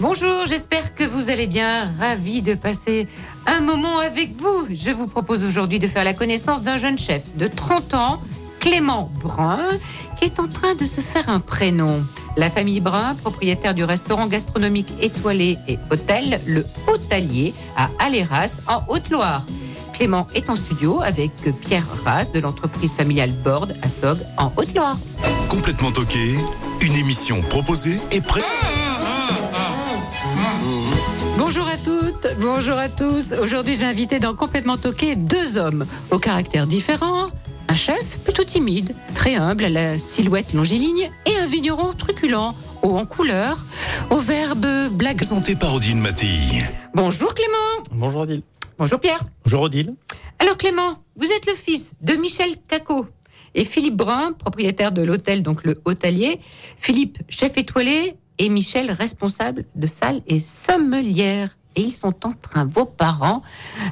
Bonjour, j'espère que vous allez bien. Ravi de passer un moment avec vous. Je vous propose aujourd'hui de faire la connaissance d'un jeune chef de 30 ans, Clément Brun, qui est en train de se faire un prénom. La famille Brun, propriétaire du restaurant gastronomique étoilé et hôtel Le Hôtelier à Aléras, en Haute-Loire. Clément est en studio avec Pierre Rass de l'entreprise familiale Borde à Sog en Haute-Loire. Complètement toqué, une émission proposée et prête. Bonjour à toutes, bonjour à tous. Aujourd'hui, j'ai invité dans Complètement Toqué deux hommes au caractère différent. Un chef plutôt timide, très humble, à la silhouette longiligne, et un vigneron truculent, haut en couleur, au verbe blague. Présenté par Odile Mattei. Bonjour Clément. Bonjour Odile. Bonjour Pierre. Bonjour Odile. Alors Clément, vous êtes le fils de Michel Cacot et Philippe Brun, propriétaire de l'hôtel, donc le hôtelier. Philippe, chef étoilé, et Michel, responsable de salle et sommelière. Et ils sont en train, vos parents,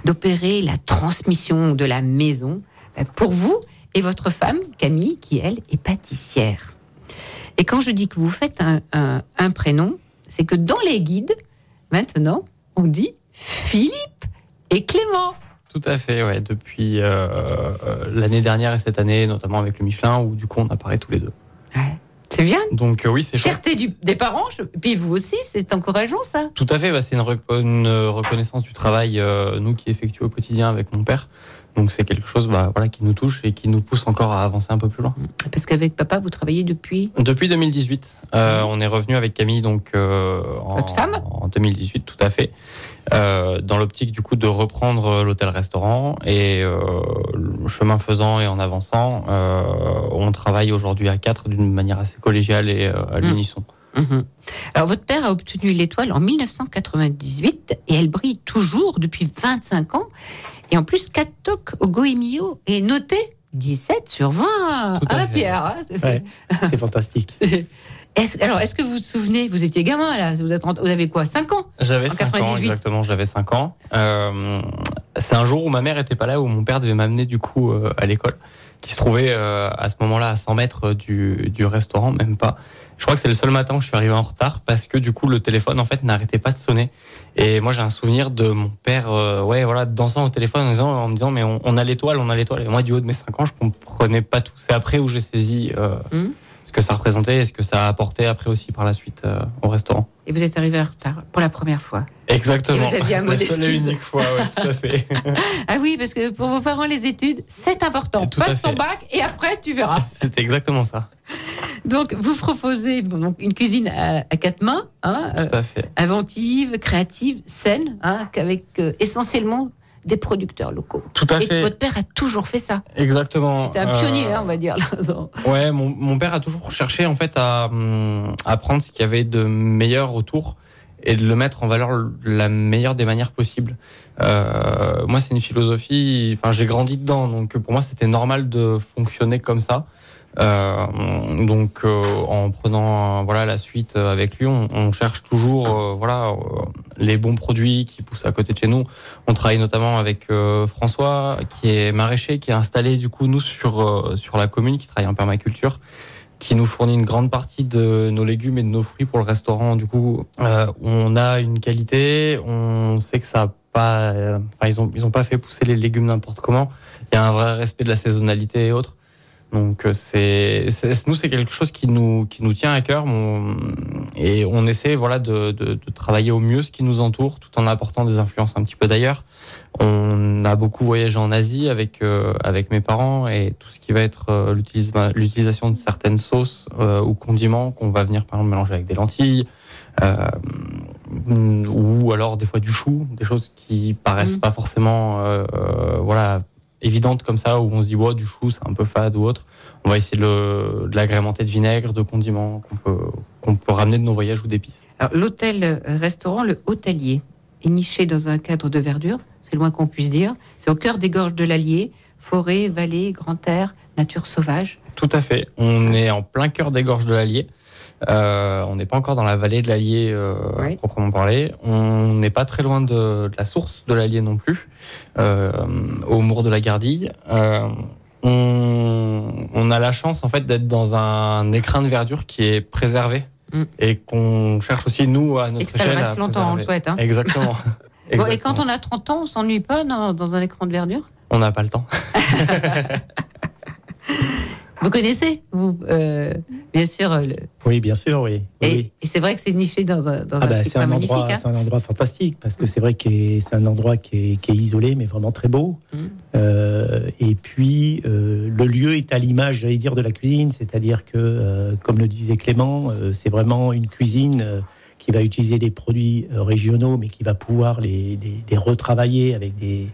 d'opérer la transmission de la maison euh, pour vous et votre femme, Camille, qui elle est pâtissière. Et quand je dis que vous faites un, un- un prénom, c'est que dans les guides, maintenant, on dit Philippe et Clément. Tout à fait, ouais. Depuis euh, euh, l'année dernière et cette année, notamment avec le Michelin, où du coup on apparaît tous les deux. Ouais. C'est bien. Donc euh, oui, c'est. Fierté du, des parents, je- puis vous aussi, c'est encourageant ça. Tout à fait, bah, c'est une, une reconnaissance du travail, euh, nous qui effectuons au quotidien avec mon père. Donc c'est quelque chose bah, voilà, qui nous touche et qui nous pousse encore à avancer un peu plus loin. Parce qu'avec papa, vous travaillez depuis? Depuis 2018, euh, on est revenu avec Camille donc euh, en, Votre femme? en 2018, tout à fait, euh, dans l'optique du coup de reprendre l'hôtel-restaurant et euh, le chemin faisant et en avançant, euh, on travaille aujourd'hui à quatre d'une manière assez collégiale et euh, à Mm. l'unisson. Mhm. Alors votre père a obtenu l'étoile en 1998 et elle brille toujours depuis 25 ans. Et en plus, 4 tocs au Goemio est noté 17 sur 20. Tout à Ah fait. Pierre, hein, c'est- Ouais. C'est fantastique. alors, est-ce que vous vous souvenez, vous étiez gamin là, vous, êtes rentré- vous avez quoi 5 ans? J'avais En 5 ans, 98. exactement, j'avais 5 ans. Euh, c'est un jour où ma mère était pas là, où mon père devait m'amener du coup euh, à l'école, qui se trouvait euh, à ce moment-là à 100 mètres du, du restaurant, même pas. Je crois que c'est le seul matin où je suis arrivé en retard parce que du coup le téléphone en fait n'arrêtait pas de sonner. Et moi j'ai un souvenir de mon père, euh, ouais voilà, dansant au téléphone en, disant, en me disant mais on, on a l'étoile, on a l'étoile. Et moi du haut de mes 5 ans je comprenais pas tout. C'est après où j'ai saisi euh, Mhm. Que ça représentait et ce que ça a apporté après aussi par la suite euh, au restaurant. Et vous êtes arrivé en retard pour la première fois. Exactement. Et vous aviez un mot La seule et d'excuse. unique fois, ouais, tout à fait. Ah oui, parce que pour vos parents, les études, c'est important. Passe ton bac et après, tu verras. C'était exactement ça. Donc, vous proposez bon, une cuisine à, à quatre mains, hein, euh, Tout à fait. inventive, créative, saine, hein, qu'avec euh, essentiellement des producteurs locaux. Tout à Et fait. votre père a toujours fait ça. Exactement. C'était un pionnier, Euh, hein, on va dire. Ouais, mon, mon père a toujours cherché en fait à, hum, à prendre ce qu'il y avait de meilleur autour et de le mettre en valeur de la meilleure des manières possibles. Euh, moi, c'est une philosophie. Enfin, j'ai grandi dedans, donc pour moi, c'était normal de fonctionner comme ça. Euh, donc, euh, en prenant euh, voilà la suite avec lui, on, on cherche toujours voilà les bons produits qui poussent à côté de chez nous. On travaille notamment avec François, qui est maraîcher, qui est installé du coup nous sur sur la commune, qui travaille en permaculture, qui nous fournit une grande partie de nos légumes et de nos fruits pour le restaurant. Du coup, euh, on a une qualité, on sait que ça a pas, ils ont ils ont pas fait pousser les légumes n'importe comment. Il y a un vrai respect de la saisonnalité et autres. Donc euh, c'est nous c'est quelque chose qui nous qui nous tient à cœur et on essaie voilà de, de, de travailler au mieux ce qui nous entoure tout en apportant des influences un petit peu d'ailleurs. On a beaucoup voyagé en Asie avec euh, avec mes parents et tout ce qui va être euh, l'utilisa- l'utilisation de certaines sauces euh, ou condiments qu'on va venir par exemple mélanger avec des lentilles ou alors des fois du chou, des choses qui paraissent Mm. pas forcément voilà évidentes comme ça où on se dit ouais, du chou c'est un peu fade ou autre. On va essayer de, le- de l'agrémenter de vinaigre, de condiments qu'on peut qu'on peut ramener de nos voyages ou d'épices. Alors, l'hôtel-restaurant, le hôtelier, est niché dans un cadre de verdure. c'est le moins qu'on puisse dire. C'est au cœur des gorges de l'Allier, forêt, vallée, grand air, nature sauvage. Tout à fait. On est en plein cœur des gorges de l'Allier. Euh, on n'est pas encore dans la vallée de l'Allier euh, Oui. proprement parlé. On n'est pas très loin de, de la source de l'Allier non plus, euh, au Mour de la Gardille. On, on a la chance en fait d'être dans un écrin de verdure qui est préservé Mm. et qu'on cherche aussi nous à notre Et que ça échelle reste longtemps, on le souhaite. hein. Exactement. Bon, et quand on a 30 ans, on s'ennuie pas dans, dans un écran de verdure? On n'a pas le temps. Vous connaissez, vous, euh, bien sûr. le- Oui, bien sûr, oui. Et, oui. et c'est vrai que c'est niché dans Ah un bah, c'est un, magnifique. endroit, hein. c'est un endroit fantastique parce que c'est vrai que c'est un endroit qui est, qui est isolé mais vraiment très beau. Mm. Euh, et puis euh, le lieu est à l'image, j'allais dire, de la cuisine, c'est-à-dire que, comme le disait Clément, c'est vraiment une cuisine qui va utiliser des produits régionaux mais qui va pouvoir les, les- les retravailler avec des,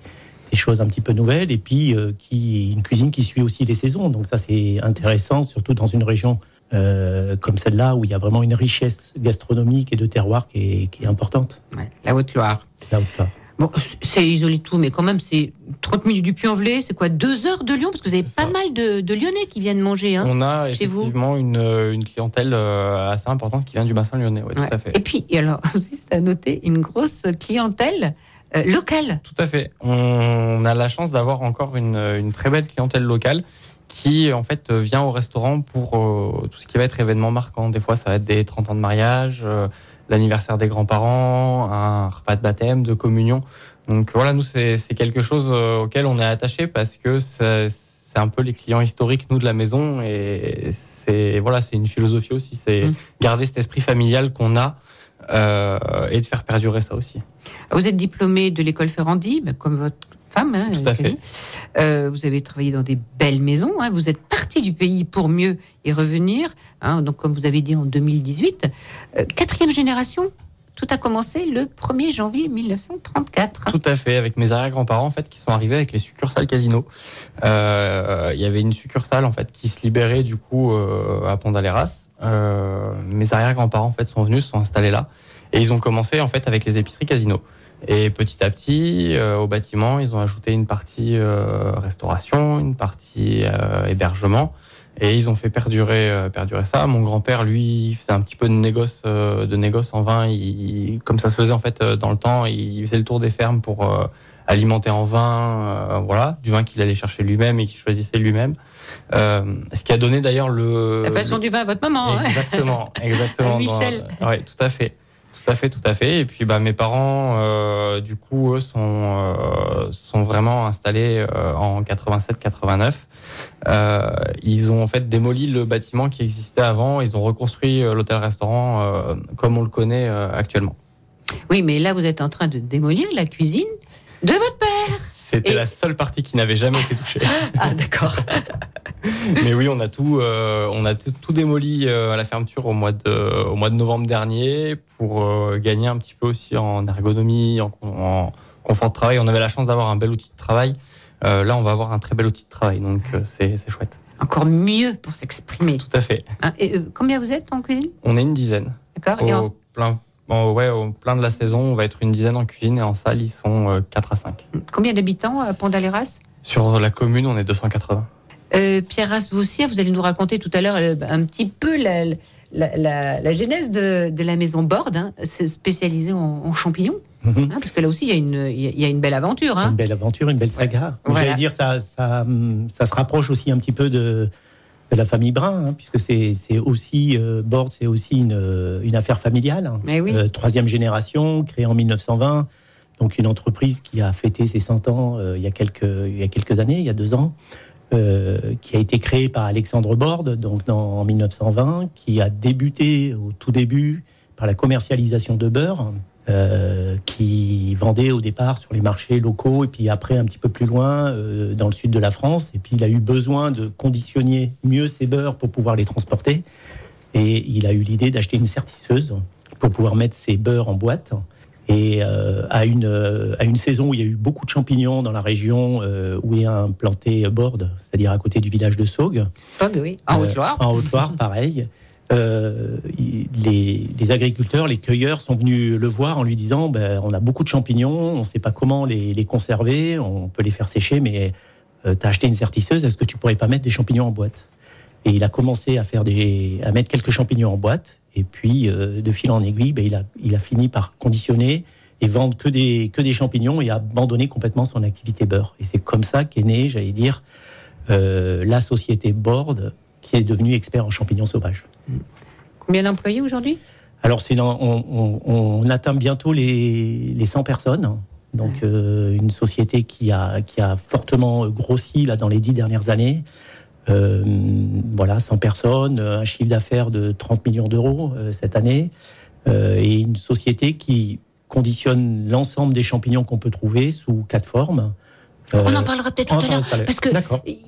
des choses un petit peu nouvelles et puis euh, qui une cuisine qui suit aussi les saisons. Donc ça c'est intéressant, surtout dans une région euh, comme celle-là où il y a vraiment une richesse gastronomique et de terroir qui est, qui est importante. Ouais, la Haute-Loire. Où ça. Bon, c'est isolé tout, mais quand même, c'est 30 minutes du Puy-en-Velay, c'est quoi, deux heures de Lyon? Parce que vous avez pas ça. mal de, de Lyonnais qui viennent manger. Hein. On a Chez vous effectivement une, une clientèle euh, assez importante qui vient du bassin lyonnais. Oui, Ouais. tout à fait. Et puis, et alors, aussi, c'est à noter, une grosse clientèle euh, locale. Tout à fait. On a la chance d'avoir encore une, une très belle clientèle locale qui en fait vient au restaurant pour euh, tout ce qui va être événement marquant. Des fois, ça va être des 30 ans de mariage, euh, l'anniversaire des grands-parents, un repas de baptême, de communion. Donc voilà, nous, c'est quelque chose euh, auquel on est attaché parce que c'est un peu les clients historiques, nous, de la maison. Et c'est voilà, c'est une philosophie aussi. C'est Mm. garder cet esprit familial qu'on a euh, et de faire perdurer ça aussi. Vous êtes diplômé de l'école Ferrandi, comme votre femme. hein, Tout à Kelly. Euh, vous avez travaillé dans des belles maisons. hein. Vous êtes parti du pays pour mieux y revenir. hein. donc, comme vous avez dit en 2018, Euh, quatrième génération. Tout a commencé le 1er janvier 1934. Tout à fait, avec mes arrière-grands-parents en fait qui sont arrivés avec les succursales Casino. Euh, Il y avait une succursale en fait qui se libérait du coup euh, à Pont-d'Aléras. Euh, mes arrière-grands-parents en fait sont venus, se sont installés là et ils ont commencé en fait avec les épiceries Casino. Et petit à petit, euh, au bâtiment, ils ont ajouté une partie restauration, une partie hébergement, et ils ont fait perdurer, euh, perdurer ça. Mon grand-père, lui, faisait un petit peu de négoce, euh, de négoce en vin. Il, comme ça se faisait en fait euh, dans le temps, il faisait le tour des fermes pour euh, alimenter en vin, voilà, du vin qu'il allait chercher lui-même et qu'il choisissait lui-même. Ce qui a donné d'ailleurs le La passion le- du vin à votre maman. hein. Exactement, exactement. Michel. Oui, tout à fait. Tout à fait, tout à fait. Et puis, bah, mes parents, euh, du coup, eux, sont, euh, sont vraiment installés euh, en 87-89. Euh, ils ont en fait démoli le bâtiment qui existait avant. Ils ont reconstruit l'hôtel-restaurant comme on le connaît actuellement. Oui, mais là, vous êtes en train de démolir la cuisine de votre père. C'était Et- la seule partie qui n'avait jamais été touchée. Ah, d'accord. Mais oui, on a tout, euh, on a tout, tout démoli euh, à la fermeture au mois de, au mois de novembre dernier pour euh, gagner un petit peu aussi en ergonomie, en, en confort de travail. On avait la chance d'avoir un bel outil de travail. Là, on va avoir un très bel outil de travail, donc c'est c'est chouette. Encore mieux pour s'exprimer. Tout à fait. Hein, et, combien vous êtes en cuisine? On est une dizaine. D'accord Et Au en- plein, bon, ouais, au plein de la saison, on va être une dizaine en cuisine et en salle, ils sont euh, 4 à 5. Combien d'habitants à Pont-d'Aléras Sur la commune, on est 280. Euh, Pierre Ras, vous aussi, vous allez nous raconter tout à l'heure euh, un petit peu la, la, la- la genèse de, de la maison Borde, hein, spécialisée en, en champignons. Mhm. hein, parce que là aussi, il y a une, il y a- une belle aventure. Hein. Une belle aventure, une belle saga. Voilà. J'allais dire, ça, ça, hum, ça se rapproche aussi un petit peu de, de la famille Brun, hein, puisque c'est aussi, euh, Borde, c'est aussi une, euh, une affaire familiale. hein. Mais oui. Euh, troisième génération, créée en 1920. Donc une entreprise qui a fêté ses 100 ans euh, il, y a quelques, il y a quelques années, il y a deux ans, qui a été créée par Alexandre Borde donc dans, en 1920, qui a débuté au tout début par la commercialisation de beurre, euh, qui vendait au départ sur les marchés locaux et puis après un petit peu plus loin euh, dans le sud de la France. Et puis il a eu besoin de conditionner mieux ses beurres pour pouvoir les transporter. Et il a eu l'idée d'acheter une sertisseuse pour pouvoir mettre ses beurres en boîte. Et euh, à, une, à une saison où il y a eu beaucoup de champignons dans la région où est implanté Borde, c'est-à-dire à côté du village de Saugues, Sog, oui. En Haute-Loire. En Haute-Loire, pareil. euh, les, les agriculteurs, les cueilleurs sont venus le voir en lui disant ben, on a beaucoup de champignons, on ne sait pas comment les, les conserver, on peut les faire sécher, mais tu as acheté une sertisseuse, est-ce que tu pourrais pas mettre des champignons en boîte? Et il a commencé à, faire des, à mettre quelques champignons en boîte, et puis euh, de fil en aiguille, ben, il, a, il a fini par conditionner et vendre que des, que des champignons et abandonner complètement son activité beurre. Et c'est comme ça qu'est né, j'allais dire, euh, la société Board, qui est devenue expert en champignons sauvages. Combien d'employés aujourd'hui? Alors, c'est dans- on, on- on atteint bientôt les, les 100 personnes. Donc, euh, une société qui a, qui a fortement grossi là, dans les dix dernières années. Euh, voilà, 100 personnes, un chiffre d'affaires de 30 millions d'euros euh, cette année. Et une société qui conditionne l'ensemble des champignons qu'on peut trouver sous quatre formes. Euh, On en parlera peut-être tout à l'heure. Parce que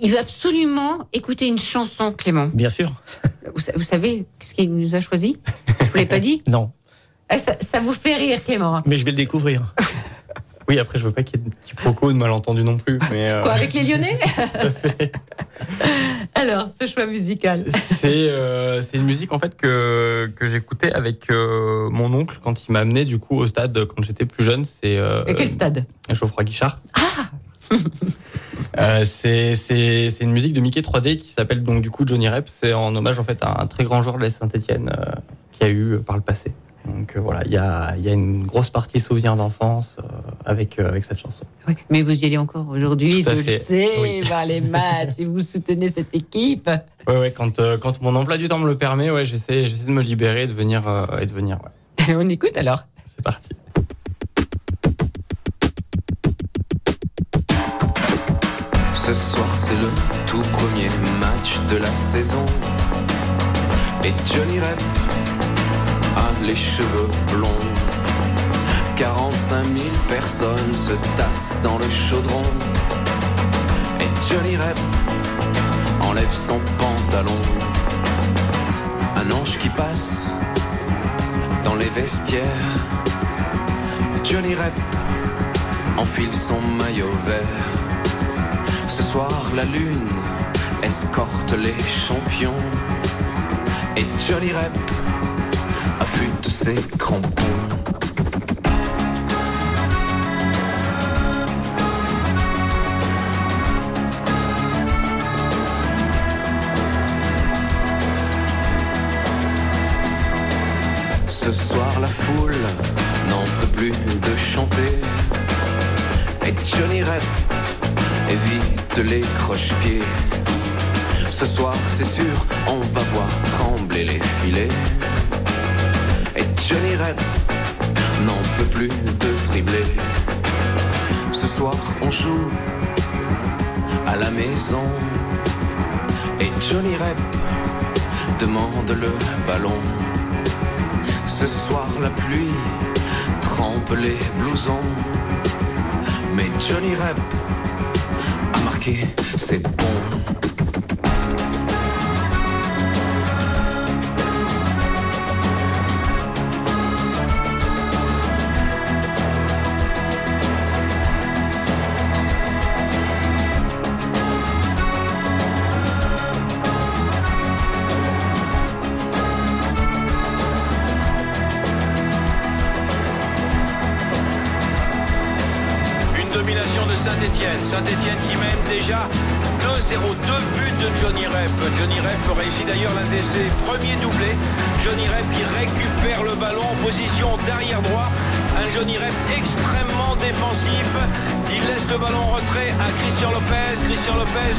il veut absolument écouter une chanson, Clément. Bien sûr. Vous, sa- vous savez qu'est-ce qu'il nous a choisi? Je vous l'ai pas dit? Non, Eh, ça, ça vous fait rire, Clément. mais je vais le découvrir. Oui, après, je veux pas qu'il y ait de quiproquos, de malentendus non plus. Mais euh, Quoi, avec les Lyonnais? Alors, ce choix musical. c'est euh, une musique en fait que que j'écoutais avec euh, mon oncle quand il m'a amené du coup au stade quand j'étais plus jeune. C'est euh, Et quel stade? Geoffroy Guichard. Euh, c'est une musique de Mickey 3D qui s'appelle donc du coup Johnny Rep. C'est en hommage en fait à un très grand joueur de la Saint-Étienne qui a eu euh, par le passé. Donc euh, voilà, il y a y a une grosse partie souvenir d'enfance euh, avec euh, avec cette chanson. Oui, Mais vous y allez encore aujourd'hui, je le fait. sais, Oui. voir les matchs, et vous soutenez cette équipe. Ouais ouais, quand euh, quand mon emploi du temps me le permet, ouais, j'essaie j'essaie de me libérer et de venir euh, et de venir. Ouais, On écoute alors. c'est parti. Ce soir c'est le tout premier match de la saison. Et Johnny Rep a les cheveux blonds. 45 000 personnes se tassent dans le chaudron. Et Johnny Rep enlève son pantalon. Un ange qui passe dans les vestiaires. Johnny Rep enfile son maillot vert ce soir, la lune escorte les champions. Et Johnny Rep affûte ses crampons. Ce soir, la foule n'en peut plus de chanter. Et Johnny Rep évite les croche-pieds. Ce soir, c'est sûr, on va voir trembler les filets. Et Johnny Rep n'en peut plus de dribbler. Ce soir, on joue à la maison. Et Johnny Rep demande le ballon. Ce soir, la pluie trempe les blousons. Mais Johnny Rep a marqué, c'est bon. Une domination de Saint-Etienne. Saint-Etienne qui déjà 2-0, deux buts de Johnny Rep. Johnny Rep réussit d'ailleurs l'un de ses premiers doublés. Johnny Rep qui récupère le ballon en position d'arrière droit. Un Johnny Rep extrêmement défensif. Il laisse le ballon en retrait à Christian Lopez. Christian Lopez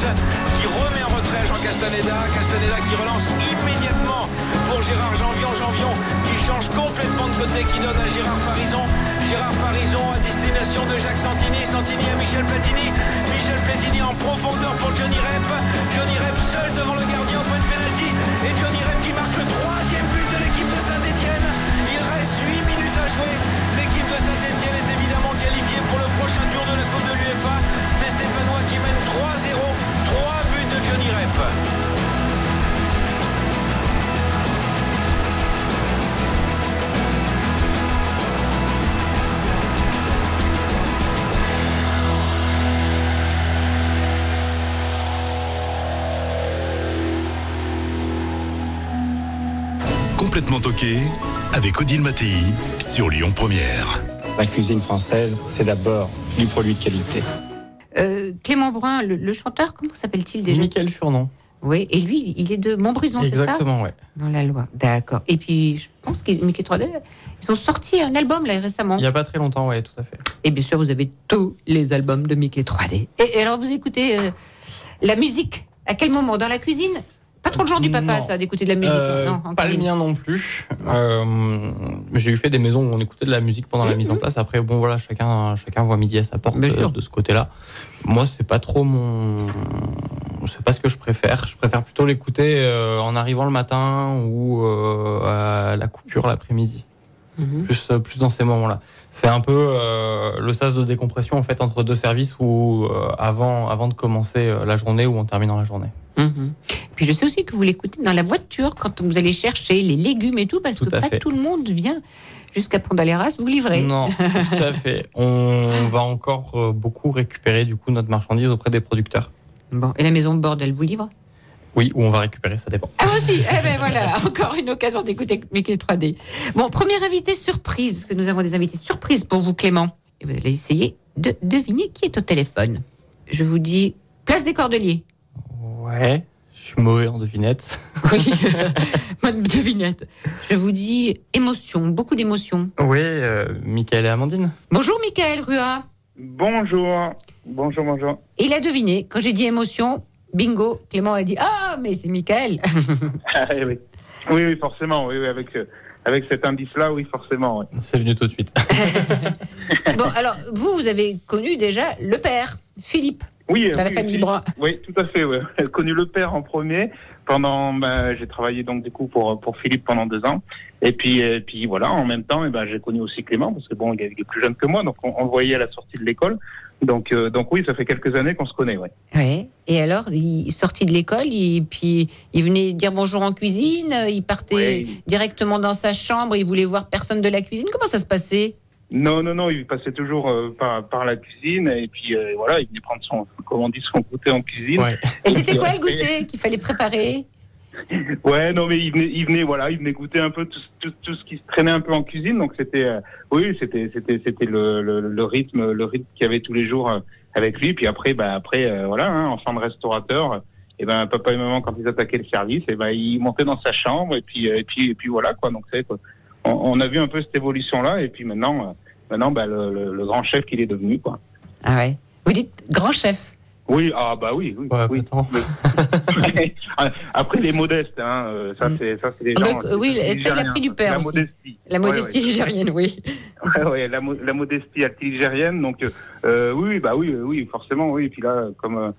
qui remet en retrait Jean Castaneda. Castaneda qui relance immédiatement Gérard Janvion. Janvion qui change complètement de côté, qui donne à Gérard Farison. Gérard Farison à destination de Jacques Santini. Santini à Michel Platini. Michel Platini en profondeur pour Johnny Rep. Johnny Rep seul devant le gardien au point de pénalty. Et Johnny Rep qui marque le troisième but de l'équipe de Saint-Etienne. Il reste 8 minutes à jouer. L'équipe de Saint-Etienne est évidemment qualifiée pour le prochain tour de la Coupe de l'UEFA. Complètement toqué avec Odile Mattei sur Lyon Première. La cuisine française, c'est d'abord du produit de qualité. Euh, Clément Brun, le, le chanteur, comment s'appelle-t-il déjà? Michael Furnon. Oui, et lui, il est de Montbrison, c'est ça? Exactement, ouais. Dans la loi. D'accord. Et puis, je pense que Mickey 3D, ils ont sorti un album là récemment. Il n'y a pas très longtemps, ouais, tout à fait. Et bien sûr, vous avez tous les albums de Mickey 3D. Et, et alors, vous écoutez euh, la musique À quel moment? Dans la cuisine? Pas trop le genre du papa, Non. ça, d'écouter de la musique. Euh, non, pas le mien non plus. Euh, J'ai eu fait des maisons où on écoutait de la musique pendant la mise en place. Après, bon voilà, chacun, chacun voit midi à sa porte Bien euh, sûr. de ce côté-là. Moi, c'est pas trop mon. Je sais pas ce que je préfère. Je préfère plutôt l'écouter euh, en arrivant le matin ou à la coupure l'après-midi. Mhm. Plus, plus dans ces moments-là. C'est un peu le sas de décompression en fait entre deux services ou avant, avant de commencer la journée ou en terminant la journée. Mhm. Puis je sais aussi que vous l'écoutez dans la voiture quand vous allez chercher les légumes et tout, parce Tout que pas fait. tout le monde vient jusqu'à Pont d'Aléras vous livrer. Non, tout à fait. On va encore euh, beaucoup récupérer du coup notre marchandise auprès des producteurs. Bon, et la maison Bordel vous livre? Oui, ou on va récupérer, ça dépend. Ah aussi, eh ben voilà, encore une occasion d'écouter Mickey 3D. Bon, premier invité surprise, parce que nous avons des invités surprises pour vous, Clément. Et vous allez essayer de deviner qui est au téléphone. Je vous dis place des Cordeliers. Ouais, je suis mauvais en devinette. Oui, bonne devinette. Je vous dis émotion, beaucoup d'émotions. Oui, euh, Michael et Amandine. Bonjour, Michael Rua. Bonjour, bonjour, bonjour. Il a deviné, quand j'ai dit émotion, bingo, Clément a dit Ah, mais c'est Michael. Ah, oui, oui. oui, oui, forcément, oui, oui, avec, euh, avec cet indice-là, oui, forcément. oui. C'est venu tout de suite. bon, alors, vous, vous avez connu déjà le père, Philippe, Oui, dans la oui, famille oui, Brun. Oui, tout à fait. Ouais. J'ai connu le père en premier. Pendant, bah, j'ai travaillé donc du coup pour pour Philippe pendant deux ans. Et puis, et puis voilà, en même temps, et ben j'ai connu aussi Clément parce que bon, il est plus jeune que moi, donc on, voyait à la sortie de l'école. Donc, euh, donc oui, ça fait quelques années qu'on se connaît. Ouais. Ouais. Et alors, il est sorti de l'école, et puis il venait dire bonjour en cuisine, il partait directement dans sa chambre, il voulait voir personne de la cuisine. Comment ça se passait? Non, non, non, il passait toujours euh, par, par la cuisine et puis euh, voilà, il venait prendre son, comment on dit, son goûter en cuisine. Ouais. Et c'était quoi le goûter qu'il fallait préparer? Ouais, non, mais il venait, il venait, voilà, il venait goûter un peu tout, tout, tout ce qui se traînait un peu en cuisine. Donc c'était, euh, oui, c'était, c'était, c'était le, le, le rythme, le rythme qu'il y avait tous les jours avec lui. Puis après, bah après, euh, voilà, hein, enfant de restaurateur. Et ben papa et maman quand ils attaquaient le service, et ben ils montaient dans sa chambre et puis et puis et puis voilà quoi. Donc c'est quoi. On, on a vu un peu cette évolution là et puis maintenant, euh, maintenant bah, le, le, le grand chef qu'il est devenu quoi. Ah ouais. Vous dites grand chef. Oui, ah bah oui, oui. Ouais, oui. Après les modestes, hein, euh, ça Mm. c'est ça c'est les gens. donc, oui, c'est les ça, il a Nigériens. pris du père La aussi. modestie. La Ouais, modestie ouais. oui. Ouais, ouais, la, mo- la modestie altigérienne. Donc, euh, oui, oui, bah oui, oui, forcément, oui. Et puis là, comme euh,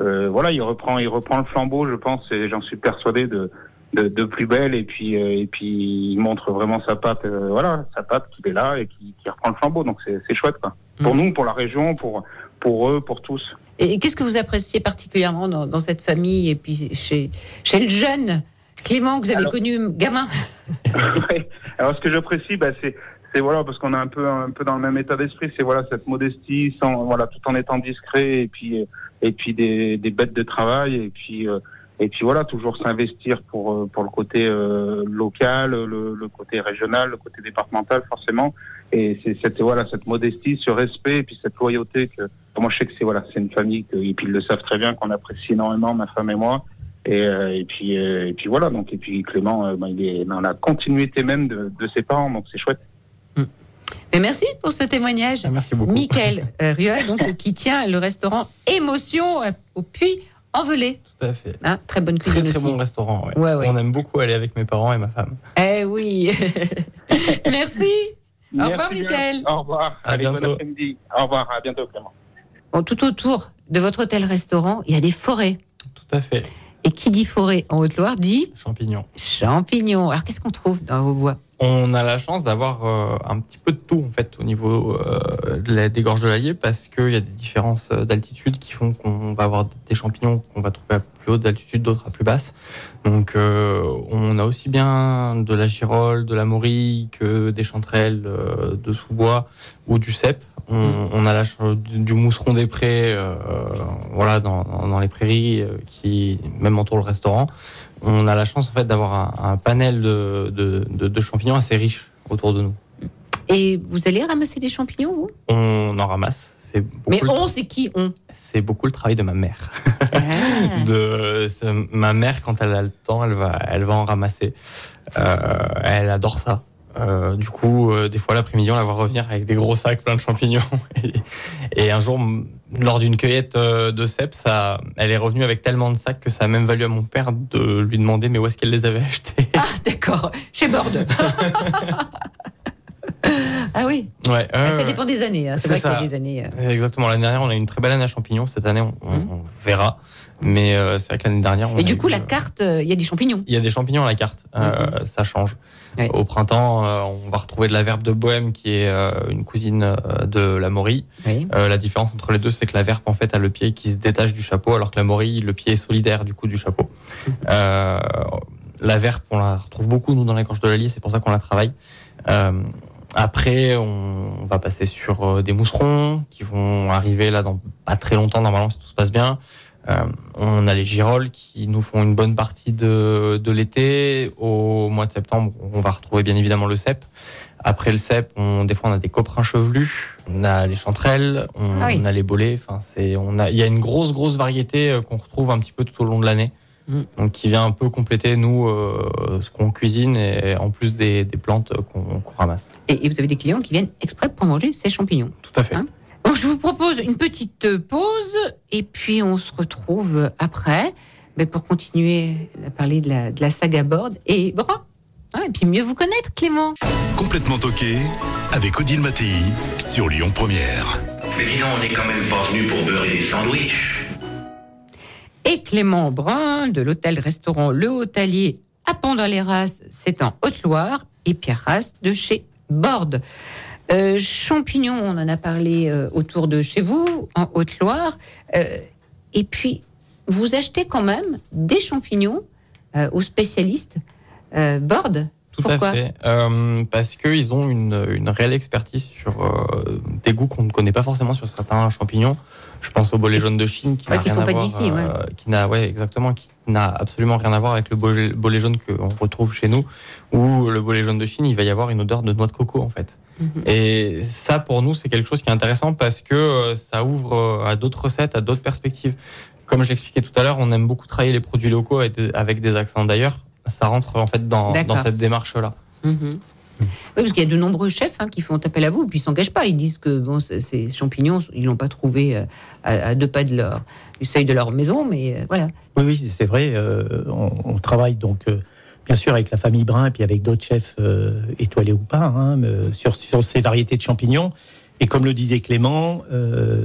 euh, voilà, il reprend, il reprend le flambeau, je pense, et j'en suis persuadé de, de, de plus belle. Et puis, euh, et puis, il montre vraiment sa patte, euh, voilà, sa patte qu'il est là et qui, qui reprend le flambeau. Donc, c'est chouette, quoi. Pour Mm. nous, pour la région, pour pour eux, pour tous. Et qu'est-ce que vous appréciez particulièrement dans, dans cette famille et puis chez, chez le jeune Clément que vous avez Alors- connu gamin Ouais. Alors ce que j'apprécie, bah, c'est c'est voilà parce qu'on est un peu un peu dans le même état d'esprit, c'est voilà cette modestie, sans voilà tout en étant discret et puis et puis des, des bêtes de travail et puis euh, et puis voilà toujours s'investir pour euh, pour le côté euh, local, le, le côté régional, le côté départemental forcément et c'est cette voilà cette modestie, ce respect et puis cette loyauté que moi je sais que c'est voilà c'est une famille que, et puis ils le savent très bien qu'on apprécie énormément ma femme et moi et, euh, et puis euh, et puis voilà donc et puis Clément euh, ben, il est dans la continuité même de, de ses parents donc c'est chouette. Mais merci pour ce témoignage. Ah, merci beaucoup. Michael euh, Rua, donc, qui tient le restaurant Émotion euh, au Puy en Velay. Tout à fait. Hein, très bonne Très cuisine très aussi. bon restaurant. Ouais. Ouais, ouais. On aime beaucoup aller avec mes parents et ma femme. Eh oui. merci. Au revoir. Michael. Au revoir. À Allez, bon bientôt. après-midi. Au revoir. À bientôt Clément. Bon, tout autour de votre hôtel-restaurant, il y a des forêts. Tout à fait. Et qui dit forêt en Haute-Loire dit Champignons. champignons. Alors, qu'est-ce qu'on trouve dans vos bois? On a la chance d'avoir euh, un petit peu de tout en fait au niveau euh, de la- des gorges de l'Allier parce qu'il y a des différences euh, d'altitude qui font qu'on va avoir des champignons qu'on va trouver à plus hautes altitudes, d'autres à plus basses. Donc euh, on a aussi bien de la girole, de la morille que des chanterelles euh, de sous-bois ou du cep. On, Mm. on a la, du, mousseron des prés, euh, voilà, dans, dans- les prairies qui même entourent le restaurant. On a la chance en fait d'avoir un, un panel de, de, de- de champignons assez riche autour de nous. Et vous allez ramasser des champignons, vous? On en ramasse. Mais on, c'est qui on c'est beaucoup le travail de ma mère. Ah. de ma mère quand elle a le temps elle va elle va en ramasser Euh, elle adore ça Euh, du coup euh, des fois l'après-midi on la voit revenir avec des gros sacs pleins de champignons et, et un jour lors d'une cueillette euh, de cèpes ça elle est revenue avec tellement de sacs que ça a même valu à mon père de lui demander mais où est-ce qu'elle les avait achetés? Ah, d'accord, chez Borde. ah oui, ouais Ah, ça dépend des années. hein. C'est vrai qu'il y a ça. des années. euh, exactement l'année dernière on a eu une très belle année à champignons cette année on, on- on verra mais euh, c'est vrai que l'année dernière on Et a du eu, coup, la carte, il y a des champignons. Il y a des champignons à la carte, euh, ça change. Au printemps, euh, on va retrouver de la verbe de bohème qui est euh, une cousine euh, de la morille. Oui. La différence entre les deux, c'est que la verbe en fait a le pied qui se détache du chapeau, alors que la morille, le pied est solidaire du coup du chapeau. Euh, la verbe, on la retrouve beaucoup nous dans la gorge de l'Allier, c'est pour ça qu'on la travaille. Euh, après, on va passer sur des mousserons qui vont arriver là dans pas très longtemps normalement si tout se passe bien. Euh, on a les girolles qui nous font une bonne partie de, de l'été. Au mois de septembre, on va retrouver bien évidemment le cep. Après le cep, on, des fois on a des coprins chevelus, on a les chanterelles, on, Ah oui. on a les bolets. Enfin, c'est, on a, il y a une grosse grosse variété euh, qu'on retrouve un petit peu tout au long de l'année. Mm. Donc qui vient un peu compléter nous euh, ce qu'on cuisine et en plus des, des plantes qu'on, qu'on ramasse. Et, et vous avez des clients qui viennent exprès pour manger ces champignons. Tout à fait. Hein Donc, je vous propose une petite euh, pause et puis on se retrouve après mais pour continuer à parler de la, de la saga Borde et Brun. Hein, et puis mieux vous connaître, Clément. Complètement toqué avec Odile Mattei sur Lyon Première. Mais dis donc, on n'est quand même pas venu pour beurrer des sandwichs. Et Clément Brun de l'hôtel-restaurant Le Hôtelier à Pont-dans-les-Races, c'est en Haute-Loire, et Pierre Rasse de chez Borde. Euh, champignons, on en a parlé euh, autour de chez vous, en Haute-Loire. Euh, et puis, vous achetez quand même des champignons aux spécialistes Borde. Tout Pourquoi? à fait. Parce qu'ils ont une, une réelle expertise sur des goûts qu'on ne connaît pas forcément sur certains champignons. Je pense au bolet jaune de Chine qui Ouais, n'a rien sont à pas voir, d'ici, ouais. qui n'a ouais exactement qui n'a absolument rien à voir avec le bolet, jaune qu'on retrouve chez nous ou le bolet jaune de Chine il va y avoir une odeur de noix de coco en fait. Mhm. et ça pour nous c'est quelque chose qui est intéressant parce que euh, ça ouvre euh, à d'autres recettes à d'autres perspectives. Comme je l'expliquais tout à l'heure on aime beaucoup travailler les produits locaux avec des, avec des accents. D'ailleurs ça rentre en fait dans, cette démarche là Mhm. Oui, parce qu'il y a de nombreux chefs hein, qui font appel à vous, puis ils s'engagent pas. Ils disent que bon, ces champignons, ils l'ont pas trouvé euh, à, deux pas de leur, du seuil de leur maison, mais euh, voilà. Oui, oui, c'est vrai. euh, on, travaille donc bien sûr avec la famille Brun et puis avec d'autres chefs étoilés ou pas hein, sur, ces variétés de champignons. Et comme le disait Clément,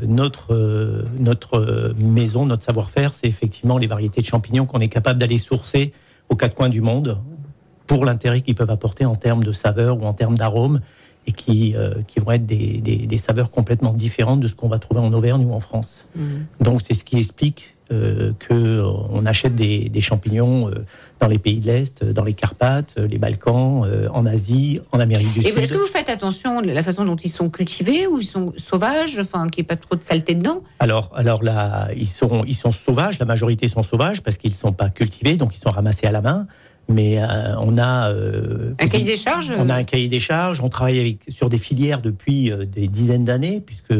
notre, notre maison, notre savoir-faire, c'est effectivement les variétés de champignons qu'on est capable d'aller sourcer aux quatre coins du monde pour l'intérêt qu'ils peuvent apporter en termes de saveur ou en termes d'arômes et qui, euh, qui vont être des, des- des saveurs complètement différentes de ce qu'on va trouver en Auvergne ou en France. Donc c'est ce qui explique euh, que euh, achète des, des champignons euh, dans les pays de l'Est, dans les Carpates, les Balkans, en Asie, en Amérique du Et Sud. est-ce que vous faites attention à la façon dont ils sont cultivés ou ils sont sauvages, enfin qu'il n'y ait pas trop de saleté dedans? Alors, alors là, ils sont, ils sont sauvages. La majorité sont sauvages parce qu'ils ne sont pas cultivés, donc ils sont ramassés à la main. Mais euh, on a euh, Un cahier des charges On a un cahier des charges. On travaille avec, sur des filières depuis euh, des dizaines d'années, puisque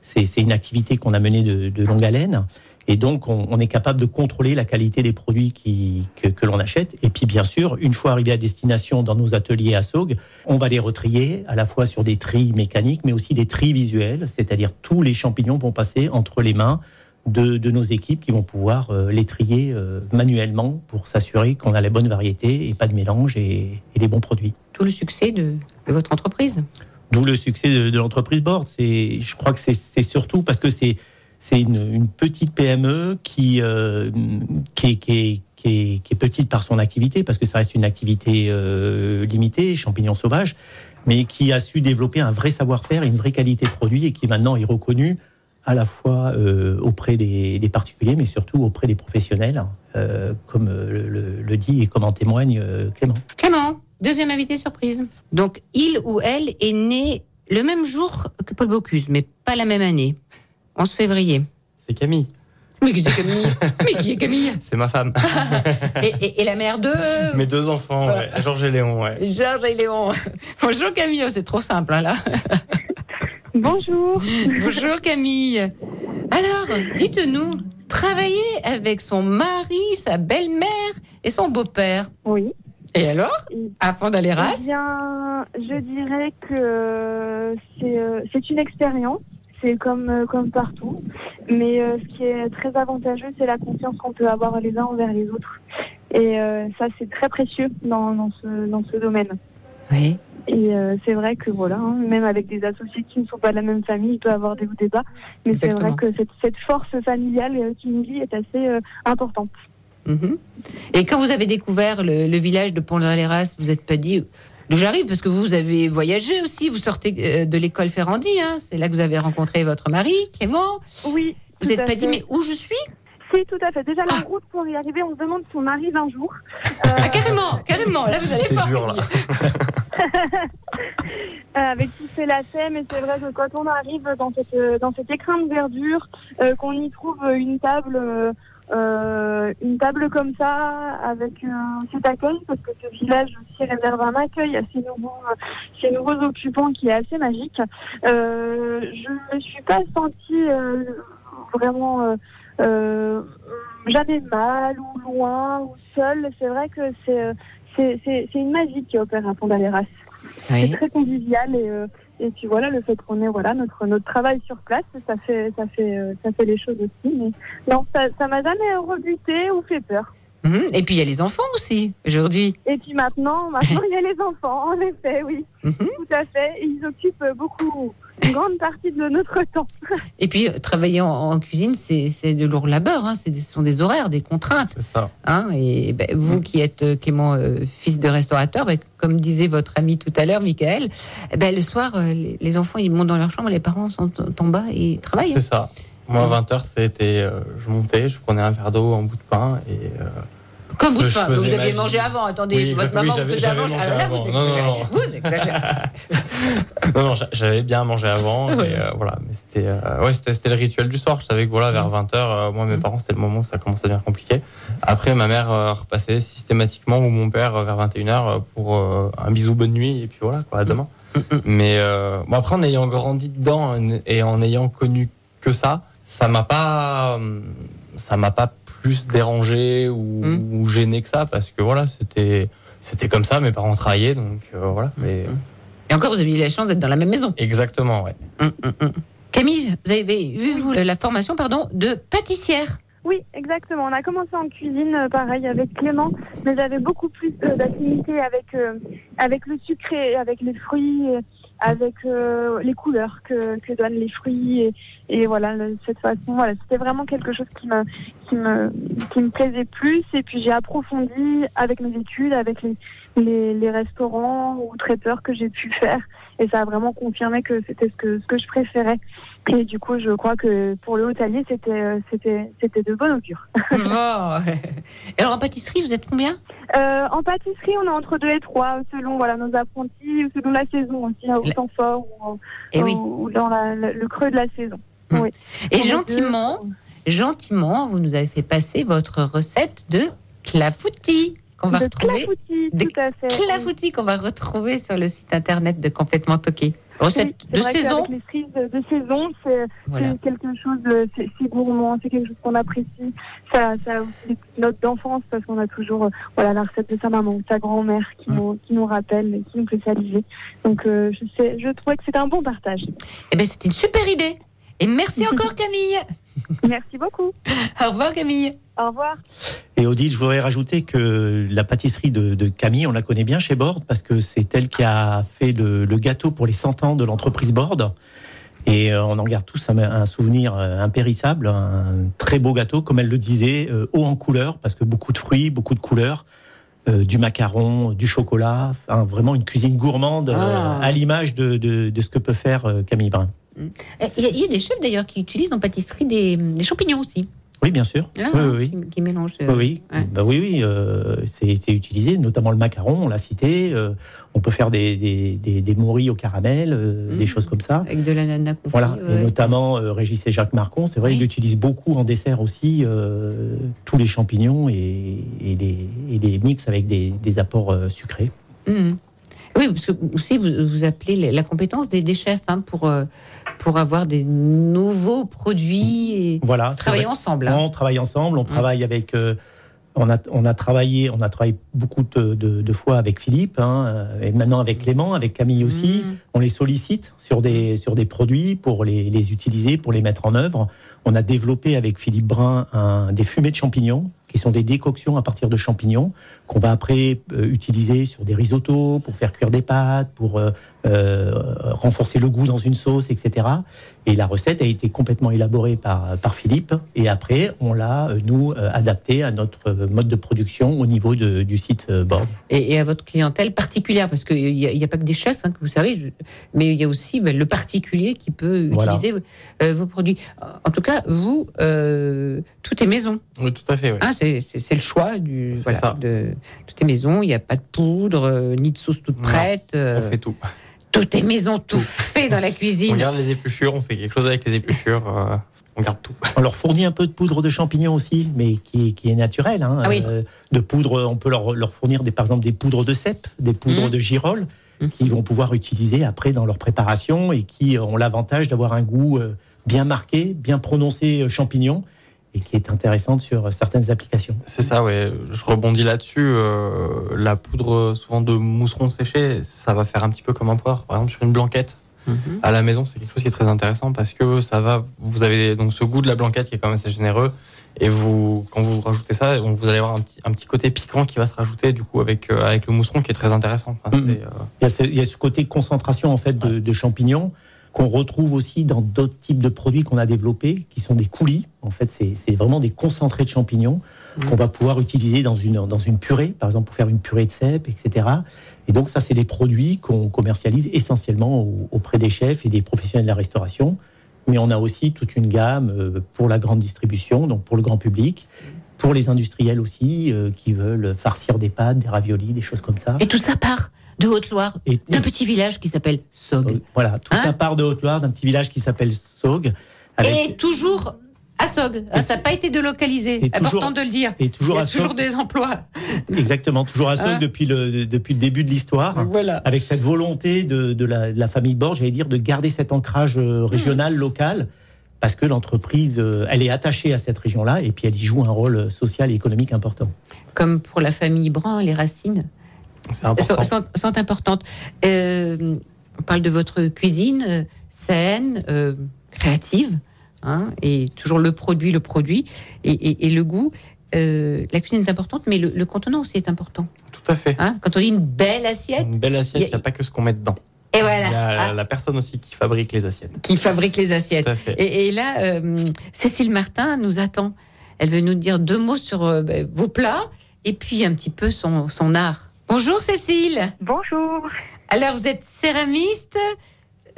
c'est c'est une activité qu'on a menée de, de longue haleine. Et donc, on, on est capable de contrôler la qualité des produits qui, que, que l'on achète. Et puis, bien sûr, une fois arrivé à destination dans nos ateliers à Saugues, on va les retrier à la fois sur des tris mécaniques, mais aussi des tris visuels, c'est-à-dire tous les champignons vont passer entre les mains de, de nos équipes qui vont pouvoir euh, les trier euh, manuellement pour s'assurer qu'on a la bonne variété et pas de mélange et, et les bons produits. Tout le succès de, de votre entreprise. D'où le succès de, de l'entreprise Board. C'est, je crois que c'est, surtout parce que c'est, une, une petite PME qui, euh, qui, est, qui, est, qui, petite par son activité, parce que ça reste une activité limitée, champignons sauvages, mais qui a su développer un vrai savoir-faire et une vraie qualité de produit et qui maintenant est reconnue à la fois euh, auprès des, des particuliers, mais surtout auprès des professionnels, euh, comme euh, le, le dit et comme en témoigne euh, Clément. Clément, deuxième invité surprise. Donc, il ou elle est né le même jour que Paul Bocuse, mais pas la même année. 11 février. C'est Camille. Mais qui c'est Camille Mais qui est Camille C'est ma femme. et, et- et la mère de Mes deux enfants, ouais. Georges et Léon, ouais. Georges et Léon. Bonjour Camille, c'est trop simple hein, là. Bonjour. Bonjour Camille. Alors, dites-nous, travailler avec son mari, sa belle-mère et son beau-père. Oui. Et alors À Eh Pont-d'Aléras bien, je dirais que c'est euh, une expérience. C'est comme, euh, comme partout. Mais euh, ce qui est très avantageux, c'est la confiance qu'on peut avoir les uns envers les autres. Et ça, c'est très précieux dans, dans, ce, dans ce domaine. Oui. Et euh, c'est vrai que voilà, hein, même avec des associés qui ne sont pas de la même famille, il peut y avoir des hauts débats. Mais c'est vrai que cette, cette force familiale euh, qui nous lie est assez euh, importante. Mhm. Et quand vous avez découvert le, le village de Pont-d'Aléras, vous n'êtes pas dit d'où j'arrive Parce que vous avez voyagé aussi, vous sortez de l'école Ferrandi, hein, c'est là que vous avez rencontré votre mari, Clément. Oui. Vous n'êtes pas dit, mais où je suis? Si, tout à fait. Déjà, la route pour y arriver, on se demande si on arrive un jour. Ah, carrément, carrément, là vous allez fort. dur, là. Euh, avec tous ces lacets, mais c'est vrai que quand on arrive dans cette, euh, dans cet écrin de verdure, euh, qu'on y trouve une table, euh, euh, une table comme ça, avec euh, cet accueil, parce que ce village aussi réserve un accueil à ces nouveaux, euh, ces nouveaux occupants qui est assez magique. Euh, je ne suis pas sentie euh, vraiment euh, euh, jamais mal ou loin ou seule. C'est vrai que c'est euh, c'est une magie qui opère à. Oui. C'est très convivial et, euh, et puis voilà le fait qu'on ait voilà notre notre travail sur place, ça fait ça fait euh, ça fait les choses aussi. Mais non, ça ça m'a jamais rebuté ou fait peur. Mhm. Et puis il y a les enfants aussi, aujourd'hui. Et puis maintenant, maintenant il y a les enfants, en effet, oui, Mhm. tout à fait. Ils occupent beaucoup une grande partie de notre temps. Et puis euh, travailler en, en cuisine, c'est c'est de lourd labeur, hein, ce sont des horaires, des contraintes. C'est ça. Hein, et ben, vous qui êtes euh, Clément, euh, fils de restaurateur, ben, comme disait votre ami tout à l'heure, Michael, eh ben, le soir, euh, les, les enfants ils montent dans leur chambre, les parents sont en bas et ils travaillent. C'est ça. Moi, 20h, c'était. euh, je montais, je prenais un verre d'eau, un bout de pain et. Euh, Comme vous, vous aviez vie. mangé avant. Attendez, Oui, votre exact- oui, maman vous faisait mangé Alors là, avant. vous Non, non, exagérez. non. Vous exagérez. Non, non, j'a- j'avais bien mangé avant. Et, euh, voilà, mais c'était, euh, ouais, c'était, le rituel du soir. Je savais que voilà, vers 20h, moi, mes parents, c'était le moment où ça commençait à devenir compliqué. Après, ma mère euh, repassait systématiquement ou mon père euh, vers 21h pour euh, un bisou, bonne nuit, et puis voilà, quoi, à demain. Mais euh, bon, après, en ayant grandi dedans et en ayant connu que ça, ça m'a pas, euh, ça m'a pas plus dérangé ou, ou gêné que ça parce que voilà, c'était, c'était comme ça. Mes parents travaillaient, donc euh, voilà. Mais Et encore, vous aviez la chance d'être dans la même maison. exactement, ouais. Camille, vous avez eu vous, la formation pardon, de pâtissière. Oui, exactement. On a commencé en cuisine, euh, pareil, avec Clément, mais j'avais beaucoup plus euh, d'affinité avec, euh, avec le sucré, avec les fruits, avec euh, les couleurs que, que donnent les fruits. Et, et voilà, cette façon, voilà, c'était vraiment quelque chose qui me, qui, me, qui me plaisait plus. Et puis j'ai approfondi avec mes études, avec les, les, les restaurants ou traiteurs que j'ai pu faire. Et ça a vraiment confirmé que c'était ce que, ce que je préférais. Et du coup, je crois que pour le hôtelier, c'était, euh, c'était, c'était de bon augure. Oh. Et alors en pâtisserie, vous êtes combien? Euh, en pâtisserie, on est entre 2 et 3, selon voilà, nos apprentis, ou selon la saison aussi, hein, au temps fort ou, Eh oui. ou dans la- le creux de la saison. Oui. Et On est gentiment, gentiment, vous nous avez fait passer votre recette de clafoutis qu'on va De retrouver. clafoutis, tout à fait. clafoutis qu'on va retrouver sur le site internet de Complètement Toqué. Recette Oui, de saison. qu'avec Les de, saison, c'est Voilà. quelque chose, de- c'est gourmand, c'est quelque chose qu'on apprécie. Ça, ça a aussi des notes d'enfance parce qu'on a toujours, euh, voilà, la recette de sa maman, de sa grand-mère qui nous, qui nous rappelle, et qui nous fait saliver. Donc, euh, je sais, je trouvais que c'était un bon partage. Eh ben, c'était une super idée. Et merci encore Camille. Merci beaucoup. Au revoir Camille. Au revoir. Et Odile, je voudrais rajouter que la pâtisserie de, de Camille, on la connaît bien chez Bord parce que c'est elle qui a fait le, le gâteau pour les 100 ans de l'entreprise Bord. Et euh, on en garde tous un, un souvenir euh, impérissable, un très beau gâteau, comme elle le disait, euh, haut en couleur, parce que beaucoup de fruits, beaucoup de couleurs, euh, du macaron, du chocolat, vraiment une cuisine gourmande euh, Ah. à l'image de, de- de ce que peut faire euh, Camille Brun. Il y, a- il y a des chefs d'ailleurs qui utilisent en pâtisserie des, des champignons aussi. Oui, bien sûr. Ah, oui, oui, oui. Qui. Oui, euh, oui, ouais. Bah oui, oui, euh, c'est utilisé, notamment le macaron, on l'a cité. euh, on peut faire des, des, des, des morilles au caramel, euh, des choses comme ça. Avec de l'ananas confit. Voilà, ouais. et notamment euh, Régis et Jacques Marcon, c'est vrai, ils utilisent beaucoup en dessert aussi euh, tous les champignons et, et les, et les mix avec des, des apports sucrés. Mhm. Oui, parce que aussi vous, vous appelez la- compétence des, des chefs hein, pour, euh, pour avoir des nouveaux produits et Voilà, travailler ensemble. hein. On travaille ensemble, on travaille avec. euh, on a, on a travaillé, on a travaillé beaucoup de, de- de fois avec Philippe, hein, euh, et maintenant avec Clément, avec Camille aussi. On les sollicite sur des, sur des produits pour les, les utiliser, pour les mettre en œuvre. On a développé avec Philippe Brun un, des fumées de champignons, qui sont des décoctions à partir de champignons, qu'on va après euh, utiliser sur des risottos, pour faire cuire des pâtes, pour euh, euh, renforcer le goût dans une sauce, etc. Et la recette a été complètement élaborée par, par Philippe. Et après, on l'a, nous, euh, adapté à notre mode de production au niveau de- du site Board. Et, et à votre clientèle particulière, parce qu'il n'y a, il y a pas que des chefs, hein, que vous savez, je- mais il y a aussi ben, le particulier qui peut Voilà. utiliser euh, vos produits. En tout cas, vous, euh, tout est maison. Oui, tout à fait. oui. Hein, c'est- le choix du voilà, de tout est maison. Il n'y a pas de poudre, euh, ni de sauce toute prête. euh, On fait tout. tout est maison, tout fait dans la On cuisine. garde les épluchures, on fait quelque chose avec les épluchures. euh, on garde tout. On leur fournit un peu de poudre de champignons aussi, mais qui, qui est naturelle. hein. Ah oui. Euh, de poudre, on peut leur, leur fournir des, par exemple des poudres de cèpe, des poudres Mmh. de girolles, qu'ils vont pouvoir utiliser après dans leur préparation et qui ont l'avantage d'avoir un goût euh, bien marqué, bien prononcé champignon, et qui est intéressante sur certaines applications. C'est ça, ouais. Je rebondis là-dessus. euh, la poudre, souvent de mousseron séché, ça va faire un petit peu comme un poire. Par exemple, sur une blanquette. À la maison, c'est quelque chose qui est très intéressant parce que ça va. Vous avez donc ce goût de la blanquette qui est quand même assez généreux. Et vous, quand vous rajoutez ça, vous allez avoir un petit, un petit côté piquant qui va se rajouter du coup avec, euh, avec le mousseron qui est très intéressant. Enfin, Mhm. c'est, euh, Il y, a ce, il y a ce côté concentration en fait de, de champignons qu'on retrouve aussi dans d'autres types de produits qu'on a développés, qui sont des coulis. En fait, c'est vraiment des concentrés de champignons qu'on va pouvoir utiliser dans une, dans une purée, par exemple pour faire une purée de cèpe, etc. Et donc ça, c'est des produits qu'on commercialise essentiellement au- auprès des chefs et des professionnels de la restauration. Mais on a aussi toute une gamme euh, pour la grande distribution, donc pour le grand public, pour les industriels aussi, euh, qui veulent farcir des pâtes, des raviolis, des choses comme ça. Et tout ça part de Haute-Loire, Et- d'un petit village qui s'appelle Sog. Voilà, tout Hein ça part de Haute-Loire, d'un petit village qui s'appelle avec- Et toujours à Sog. Ah, ça n'a pas été délocalisé. Et toujours- Important de le dire. et toujours Il y a à toujours Sog. des emplois. Exactement, toujours à Saugue Hein depuis, le, depuis le début de l'histoire. Voilà. Avec cette volonté de, de la, de la famille Borges, j'allais dire, de garder cet ancrage euh, régional, local, parce que l'entreprise, euh, elle est attachée à cette région-là, et puis elle y joue un rôle euh, social et économique important. Comme pour la famille Brun, les racines important. sont, importantes. Euh, on parle de votre cuisine euh, saine, euh, créative, hein, et toujours le produit, le produit, et, et- et le goût. Euh, la cuisine est importante, mais le, le contenant aussi est important. Tout à fait. Hein, quand on dit une belle assiette, Une belle assiette, Il a- n'y a pas que ce qu'on met dedans. et voilà. Il y a Ah. la personne aussi qui fabrique les assiettes. qui fabrique les assiettes. Tout à fait. Et, et là, euh, Cécile Martin nous attend. Elle veut nous dire deux mots sur euh, ben, vos plats et puis un petit peu son, son art. Bonjour Cécile. Bonjour. Alors vous êtes céramiste.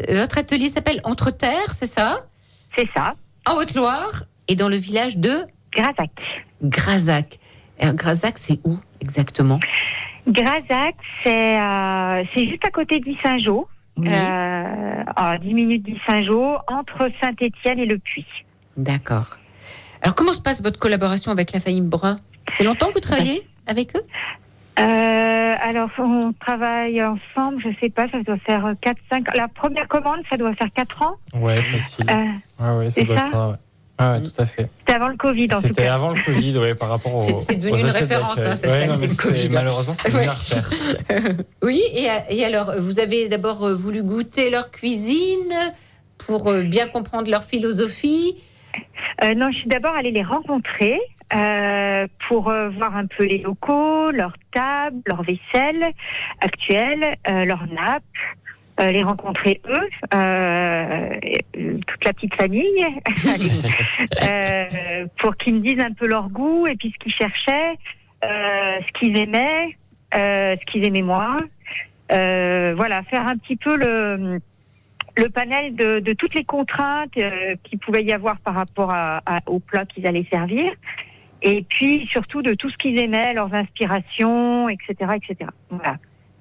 Euh, Votre atelier s'appelle Entre Terres, c'est ça? C'est ça. En Haute-Loire et dans le village de Grazac. Grazac. Alors, Grazac, c'est où exactement? Grazac, c'est euh, c'est juste à côté d'Issingeau. Oui. Euh, à 10 minutes d'Issingeau, entre Saint-Étienne et Le Puy. D'accord. Alors comment se passe votre collaboration avec la famille Brun? Fait longtemps que vous travaillez avec eux? Euh, alors, on travaille ensemble, je sais pas, ça doit faire 4, 5. La première commande, ça doit faire 4 ans. Ouais, facile. Euh, ouais, ouais, ça c'est doit être ça ça. Ouais. Ouais, ouais, tout à fait. C'était avant le Covid, en tout C'était cas. avant le Covid, ouais, par rapport au. C'est- devenu aux une référence, hein, cette Ouais, non, mais Covid. Malheureusement, c'est Ouais. devenu un repère. Oui, et, et alors, vous avez d'abord euh, voulu goûter leur cuisine pour euh, bien comprendre leur philosophie? Euh, non, je suis d'abord allée les rencontrer euh, pour euh, voir un peu les locaux, leurs tables, leur vaisselle actuelle, euh, leurs nappes, euh, les rencontrer eux, euh, toute la petite famille, pour qu'ils me disent un peu leur goût et puis ce qu'ils cherchaient, ce qu'ils aimaient, ce qu'ils aimaient moins. Voilà, faire un petit peu le le panel de, de toutes les contraintes euh, qu'il pouvait y avoir par rapport à, à- au plat qu'ils allaient servir. Et puis surtout de tout ce qu'ils aimaient, leurs inspirations, etc., etc. Voilà.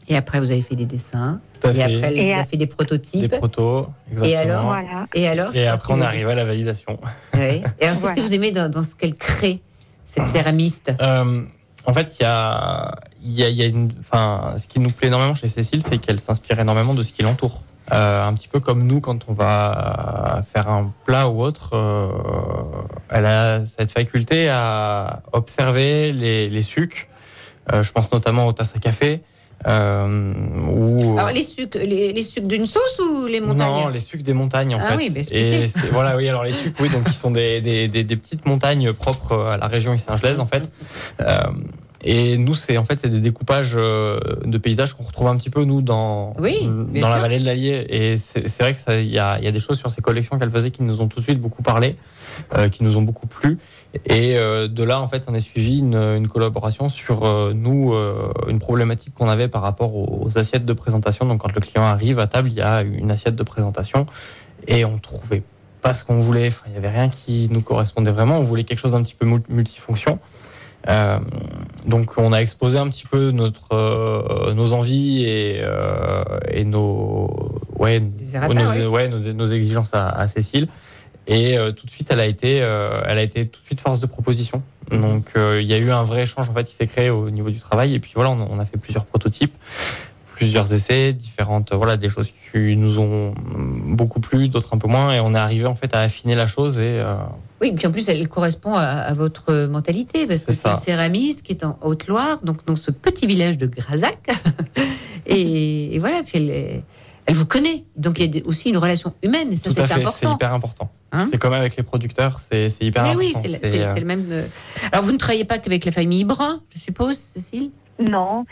Et après, vous avez fait des dessins. Tout à et fait. après, vous Et avez à- fait des prototypes. Des protos, exactement. Et alors Voilà. Et alors Et après, on vous arrive à la validation. Oui. Et alors, qu'est-ce que vous aimez dans, dans ce qu'elle crée, cette céramiste Euh, en fait, il y a, il y a, il y a une, enfin, ce qui nous plaît énormément chez Cécile, c'est qu'elle s'inspire énormément de ce qui l'entoure. Euh, un petit peu comme nous, quand on va faire un plat ou autre, euh, elle a cette faculté à observer les, les sucs. Euh, je pense notamment aux tasses à café. Euh, ou Alors, les sucres, les, les d'une sauce ou les montagnes non, les sucs des montagnes en Ah fait. oui, bah. Et voilà, oui, alors les sucs, oui, donc qui sont des, des, des, des petites montagnes propres à la région Issy-Angelaise en fait. Et nous, c'est en fait c'est des découpages euh, de paysages qu'on retrouve un petit peu nous dans Oui, dans la sûr. vallée de l'Allier. Et c'est vrai que ça, il y a, y a des choses sur ces collections qu'elle faisait qui nous ont tout de suite beaucoup parlé, euh, qui nous ont beaucoup plu. Et euh, de là, en fait, on est suivi une, une collaboration sur euh, nous, une problématique qu'on avait par rapport aux, aux assiettes de présentation. Donc, quand le client arrive à table, il y a une assiette de présentation et on trouvait pas ce qu'on voulait. Enfin, il y avait rien qui nous correspondait vraiment. On voulait quelque chose d'un petit peu mul- multifonction. Euh, donc, on a exposé un petit peu notre, euh, nos envies et, euh, et nos, ouais, nos, ouais, nos, nos exigences à, à Cécile. Et euh, tout de suite, elle a été, euh, elle a été tout de suite force de proposition. Donc, euh, il y a eu un vrai échange en fait qui s'est créé au niveau du travail. Et puis voilà, on, on a fait plusieurs prototypes, plusieurs essais, différentes, voilà, des choses qui nous ont beaucoup plu, d'autres un peu moins. Et on est arrivé en fait à affiner la chose. Et euh, Oui, puis en plus, elle correspond à, à votre mentalité, parce que C'est ça. céramiste qui est en Haute-Loire, donc dans ce petit village de Grazac. et, et voilà, puis elle, est- elle vous connaît. Donc il y a aussi une relation humaine, et ça c'est fait, c'est important. hyper important. Hein c'est comme avec les producteurs, c'est c'est hyper Mais important. oui, c'est euh, c'est le même. euh, Alors vous ne travaillez pas qu'avec la famille Brun, je suppose, Cécile? Non.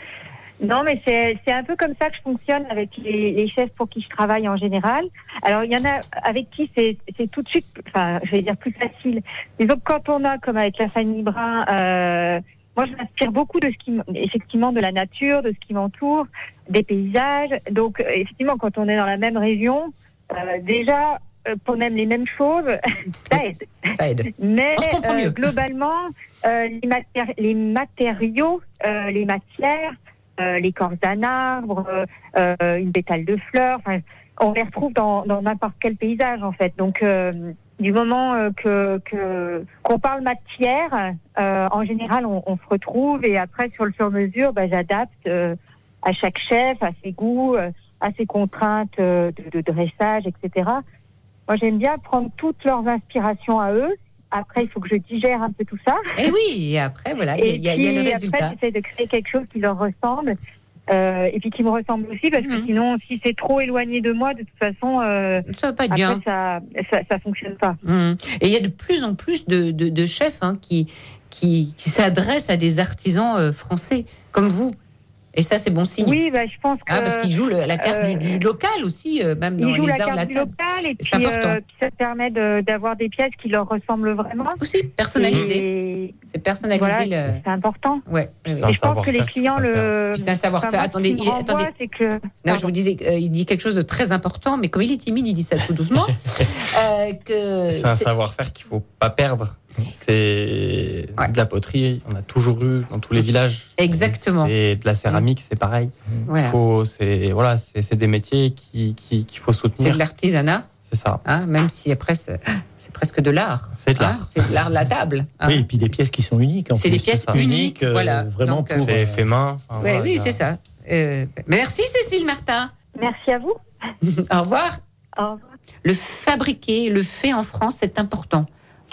Non, mais c'est c'est un peu comme ça que je fonctionne avec les, les chefs pour qui je travaille en général. Alors, il y en a avec qui c'est c'est tout de suite, enfin, je vais dire plus facile. Disons que quand on a, comme avec la famille Brun, euh, moi, je m'inspire beaucoup de ce qui, effectivement, de la nature, de ce qui m'entoure, des paysages. Donc, euh, effectivement, quand on est dans la même région, euh, déjà, euh, qu'on aime les mêmes choses, ça aide. Ça aide. Mais euh, globalement, euh, les, matéri- les matériaux, euh, les matières, euh, les corps d'un arbre, euh, une pétale de fleurs, on les retrouve dans n'importe quel paysage en fait. Donc euh, du moment que qu'on parle matière, en général on, se retrouve et après sur le sur-mesure, bah, j'adapte à chaque chef, à ses goûts, à ses contraintes de, de dressage, etc. Moi j'aime bien prendre toutes leurs inspirations à eux. Après, il faut que je digère un peu tout ça. Et oui, et après, voilà, il y a- y, a- le résultat. Après, j'essaie de créer quelque chose qui leur ressemble. euh, et puis qui me ressemble aussi, parce Mhm. que sinon, si c'est trop éloigné de moi, de toute façon, euh, Ça va pas être après, bien. ça, ça, ça fonctionne pas. Hum. Et il y a de plus en plus de, de- de chefs hein, qui, qui, qui s'adressent à des artisans euh, français, comme vous. Et ça, c'est bon signe. Oui, bah, je pense que. Ah, parce qu'ils jouent le- la carte du, du local aussi, euh, même dans les la arts de la carte du table. local et C'est puis, important. euh, puis ça permet de- d'avoir des pièces qui leur ressemblent vraiment. Aussi, personnalisé. C'est personnalisé. voilà, le... c'est important. Ouais. Et je pense que les clients le. C'est un savoir-faire. Attendez, il- attendez. que. Non, je vous disais, euh, il dit quelque chose de très important, mais comme il est timide, il dit ça tout doucement. euh, que C'est un savoir-faire qu'il faut pas perdre. C'est de la poterie, on a toujours eu dans tous les villages. Exactement. Et de la céramique, c'est pareil. Voilà. Faut, c'est voilà, c'est c'est des métiers qui qui- qu'il faut soutenir. c'est de l'artisanat, C'est ça. hein, même si après, c'est c'est presque de l'art. C'est de l'art. hein, c'est de l'art de la table. hein. Oui, et puis des pièces qui sont uniques. C'est des pièces uniques, euh, voilà. Vraiment Donc, pour. C'est euh, fait main. enfin, Ouais, voilà, oui, c'est ça. Euh, merci Cécile Martin. Merci à vous. Au revoir. Au revoir. Le fabriquer, le fait en France, c'est important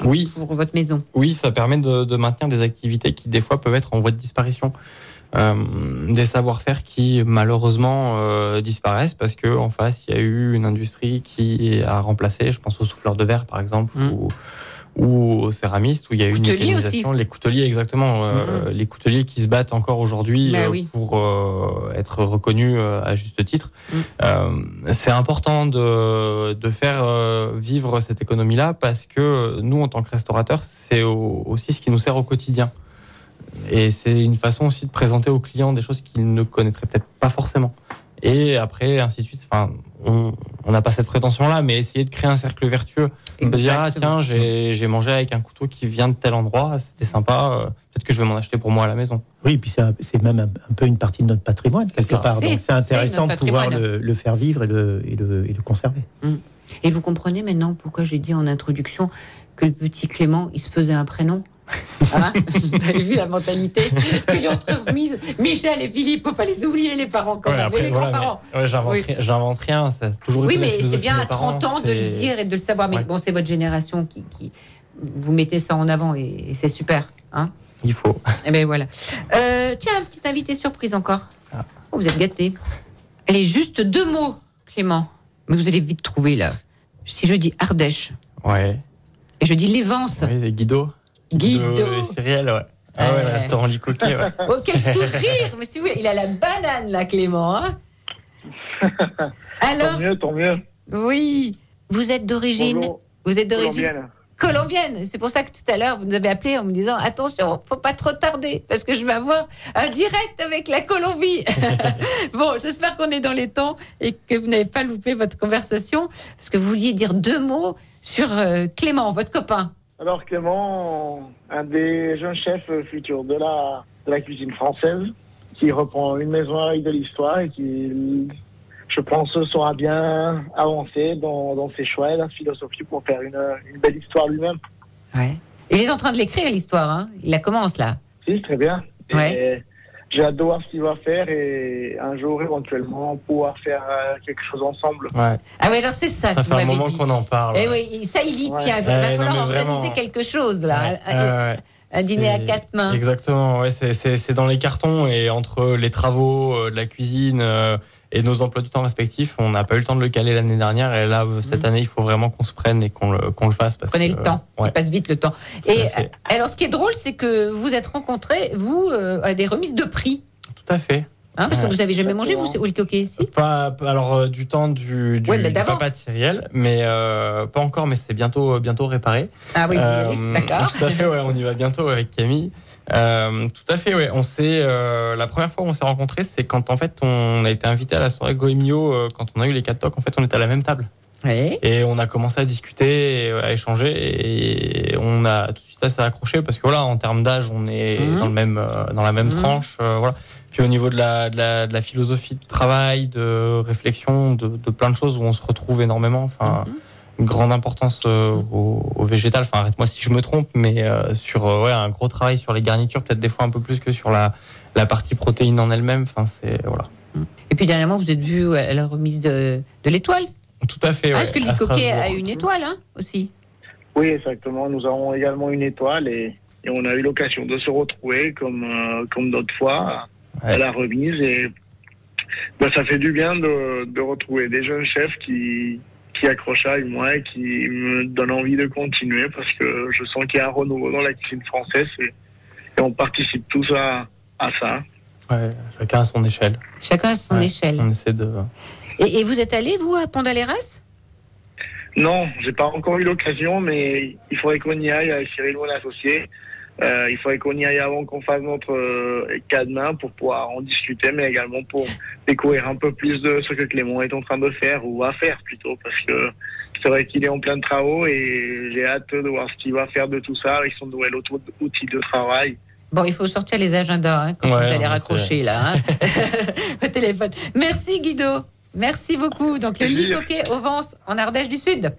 Oui, pour votre maison. oui, ça permet de, de maintenir des activités qui des fois peuvent être en voie de disparition. Euh, des savoir-faire qui malheureusement euh, disparaissent parce que en face il y a eu une industrie qui a remplacé, je pense aux souffleurs de verre par exemple Mm. ou, ou aux céramistes où il y a eu une mécanisation. Les couteliers exactement, euh, les couteliers qui se battent encore aujourd'hui Bah euh, oui. pour euh, être reconnus à juste titre. Mm. C'est important de, de faire vivre cette économie-là parce que nous, en tant que restaurateurs, c'est au- aussi ce qui nous sert au quotidien. Et c'est une façon aussi de présenter aux clients des choses qu'ils ne connaîtraient peut-être pas forcément. Et après, ainsi de suite. Enfin, on n'a pas cette prétention-là, mais essayer de créer un cercle vertueux. On peut dire, ah, tiens, j'ai mangé avec un couteau qui vient de tel endroit, c'était sympa, euh, peut-être que je vais m'en acheter pour moi à la maison. Oui, puis c'est même un, un peu une partie de notre patrimoine, quelque ça. part. C'est- Donc c'est intéressant de pouvoir le, le faire vivre et le, et le, et le conserver. Et vous comprenez maintenant pourquoi j'ai dit en introduction que le petit Clément, il se faisait un prénom? Hein Vous avez vu la mentalité qu'ils ont transmise Michel et Philippe, faut pas les oublier, les parents quand Ouais, même, après, et les voilà, grands-parents. ouais, j'invente Oui. rien- j'invente rien, ça a toujours Oui, mais c'est bien à mes parents, 30 ans de le c'est- dire et de le savoir. Mais Ouais. bon, c'est votre génération qui, qui- vous mettez ça en avant et, et c'est super. Hein Il faut. Eh ben voilà. Euh, tiens, un petit invité surprise encore. Ah. Oh, vous êtes gâtés. Allez, juste deux mots, Clément. Mais vous allez vite trouver là. Si je dis Ardèche Ouais. et je dis Lévence. Oui, c'est Guido. Guido. et Cyrielle, ouais. Ah ouais, le Ouais. restaurant Lit Coquet, ouais. Oh, quel sourire Mais si vous voulez, il a la banane là, Clément. hein Alors, Tant mieux, tant mieux. oui, vous êtes d'origine. Vous êtes d'origine Colombienne. colombienne. C'est pour ça que tout à l'heure, vous nous avez appelé en me disant attention, faut pas trop tarder parce que je vais avoir un direct avec la Colombie. bon, j'espère qu'on est dans les temps et que vous n'avez pas loupé votre conversation parce que vous vouliez dire deux mots sur euh, Clément, votre copain. Alors Clément, un des jeunes chefs futurs de la, de la cuisine française, qui reprend une maison avec de l'histoire et qui, je pense, saura bien avancer dans, dans ses choix et la philosophie pour faire une, une belle histoire lui-même. Ouais. Il est en train de l'écrire l'histoire. Hein Il la commence là. Si, très bien. Ouais. Voir ce qu'il va faire et un jour éventuellement pouvoir faire euh, quelque chose ensemble. Ouais. Ah oui, alors c'est ça, Ça fait un moment qu'on en parle. Eh oui, ça il y Ouais. tient. Il va, non, falloir organiser quelque chose là. Ouais, ouais. Un dîner à quatre mains. Exactement, ouais, c'est- c'est c'est dans les cartons et entre les travaux, euh, de la cuisine euh, et nos emplois du temps respectifs, on n'a pas eu le temps de le caler l'année dernière et là, euh, cette année, il faut vraiment qu'on se prenne et qu'on le, fasse. Parce Mm. Prenez que, le temps. ouais. Il passe vite le temps. Et euh, alors, ce qui est drôle, c'est que vous êtes rencontrés, vous, euh, à des remises de prix. Tout à fait. Hein, parce que vous n'avez jamais mangé, vous, le coquet, si? Pas, pas- alors euh, du temps du, du, Ouais, mais du d'avant. papa de Cyrielle, mais euh, pas encore, mais c'est bientôt bientôt réparé. Ah oui, Euh, d'accord. Tout à fait, ouais, on y va bientôt avec Camille. Euh, tout à fait, ouais. On s'est euh, la première fois où on s'est rencontrés, c'est quand en fait on a été invité à la soirée Goemio euh, quand on a eu les quatre tocs. En fait, on était à la même table. Oui. Et on a commencé à discuter, et, euh, à échanger, et on a tout de suite assez accroché parce que voilà, en termes d'âge, on est Mhm. dans le même euh, dans la même Mhm. tranche, euh, voilà. Puis au niveau de la, de la de la philosophie de travail, de réflexion, de, de plein de choses où on se retrouve énormément. Enfin, Mhm. Grande importance euh, au, au végétal. Enfin, arrête-moi si je me trompe, mais euh, sur euh, ouais, un gros travail sur les garnitures, peut-être des fois un peu plus que sur la la partie protéine en elle-même. Enfin, c'est voilà. Et puis dernièrement, vous êtes vu à la remise de, de l'étoile. Tout à fait. Ah, ouais, Parce que le à coquet a une étoile hein, aussi. Oui, exactement. Nous avons également une étoile et, et on a eu l'occasion de se retrouver comme, euh, comme d'autres fois à la remise. Et ben, ça fait du bien de, de retrouver des jeunes chefs qui, qui accrochent avec moi et qui me donnent envie de continuer parce que je sens qu'il y a un renouveau dans la cuisine française et, et on participe tous à, à ça. Ouais, chacun à son échelle. Chacun à son Ouais, échelle. On essaie de. Et, et vous êtes allé, vous, à Pont-d'Aléras Non, j'ai pas encore eu l'occasion, mais il faudrait qu'on y aille avec Cyril, mon associé. Euh, il faudrait qu'on y aille avant qu'on fasse notre euh, cadenas pour pouvoir en discuter, mais également pour découvrir un peu plus de ce que Clément est en train de faire ou va faire plutôt, parce que c'est vrai qu'il est en plein de travaux et j'ai hâte de voir ce qu'il va faire de tout ça avec son nouvel auto- outil de travail. Bon, il faut sortir les agendas hein, quand Ouais, vous allez raccrocher là, hein, au téléphone. Merci Guido. Merci beaucoup. Donc le lit coquet au Vence en Ardèche du Sud.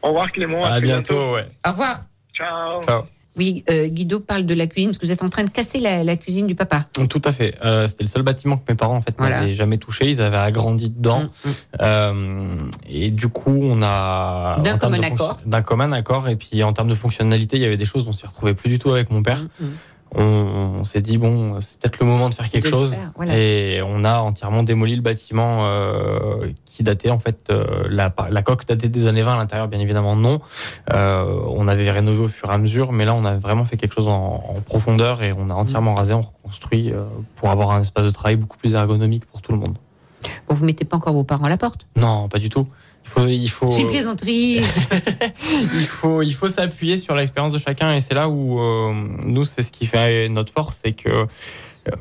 Au revoir Clément. À bientôt, ouais. Au revoir. Ciao. Ciao. Oui, euh, Guido parle de la cuisine parce que vous êtes en train de casser la, la cuisine du papa. Tout à fait. Euh, C'était le seul bâtiment que mes parents en fait Voilà. n'avaient jamais touché. Ils avaient agrandi dedans. Mm, Euh, et du coup, on a D'un commun accord. D'un commun accord. Et puis en termes de fonctionnalité, il y avait des choses dont on s'y retrouvait plus du tout avec mon père. Mm, On, on s'est dit bon, c'est peut-être le moment de faire quelque De chose. faire, voilà. Et on a entièrement démoli le bâtiment euh, qui datait en fait euh, la, la coque datait des années 20 à l'intérieur, bien évidemment non. Euh, on avait rénové au fur et à mesure, mais là on a vraiment fait quelque chose en, en profondeur et on a entièrement rasé, on reconstruit pour avoir un espace de travail beaucoup plus ergonomique pour tout le monde. Bon, vous mettez pas encore vos parents à la porte? Non, pas du tout. Il faut, il faut, C'est une plaisanterie. il faut, il faut s'appuyer sur l'expérience de chacun et c'est là où euh, nous, c'est ce qui fait notre force, c'est que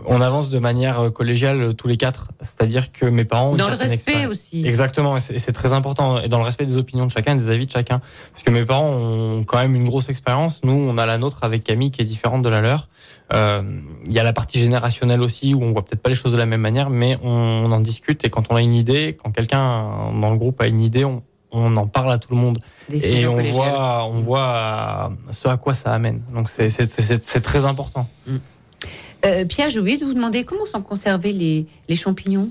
on avance de manière euh, collégiale euh, tous les quatre. C'est-à-dire que mes parents ont Dans le respect aussi. Exactement, et c'est c'est très important. Et dans le respect des opinions de chacun, et des avis de chacun. Parce que mes parents ont quand même une grosse expérience. Nous, on a la nôtre avec Camille qui est différente de la leur. Euh, Il y a la partie générationnelle aussi où on voit peut-être pas les choses de la même manière, mais on, on en discute. Et quand on a une idée, quand quelqu'un dans le groupe a une idée, on, on en parle à tout le monde. Décision et on voit, on voit ce à quoi ça amène. Donc c'est- très important. Euh, Pierre, j'ai oublié de vous demander comment sont conservés les, les champignons?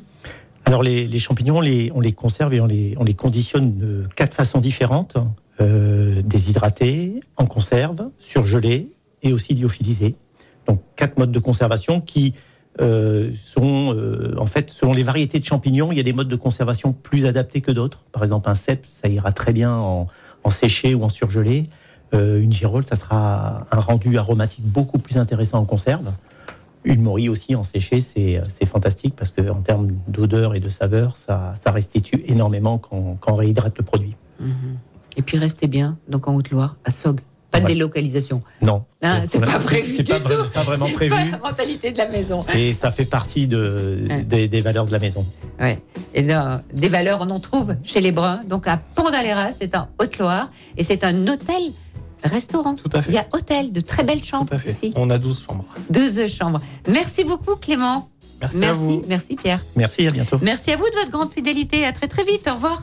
Alors les, les champignons, on les, on les conserve et on les, on les conditionne de quatre façons différentes. Euh, déshydratés, en conserve, surgelés et aussi lyophilisés. Donc quatre modes de conservation qui euh, sont, euh, en fait, selon les variétés de champignons, il y a des modes de conservation plus adaptés que d'autres. Par exemple, un cèpe, ça ira très bien en, en séché ou en surgelé. Euh, une girole, ça sera un rendu aromatique beaucoup plus intéressant en conserve. Une morille aussi en séché, c'est fantastique parce qu'en termes d'odeur et de saveur, ça, restitue énormément quand, quand on réhydrate le produit. Et puis restez bien, donc en Haute-Loire, à Sog. Pas de délocalisation. Non, Hein, c'est pas prévu du pas tout. pas vraiment C'est prévu. pas la mentalité de la maison. Et ça fait partie de, Ouais. des, des valeurs de la maison. Ouais. Et des valeurs, on en trouve chez les Bruns. Donc à Pont-d'Aléras, c'est en Haute-Loire. Et c'est un hôtel-restaurant. Tout à fait. Il y a hôtel, de très belles chambres ici. On a 12 chambres. 12 chambres. Merci beaucoup, Clément. Merci, merci, à vous. merci, Pierre. Merci, à bientôt. Merci à vous de votre grande fidélité. À très très vite. Au revoir.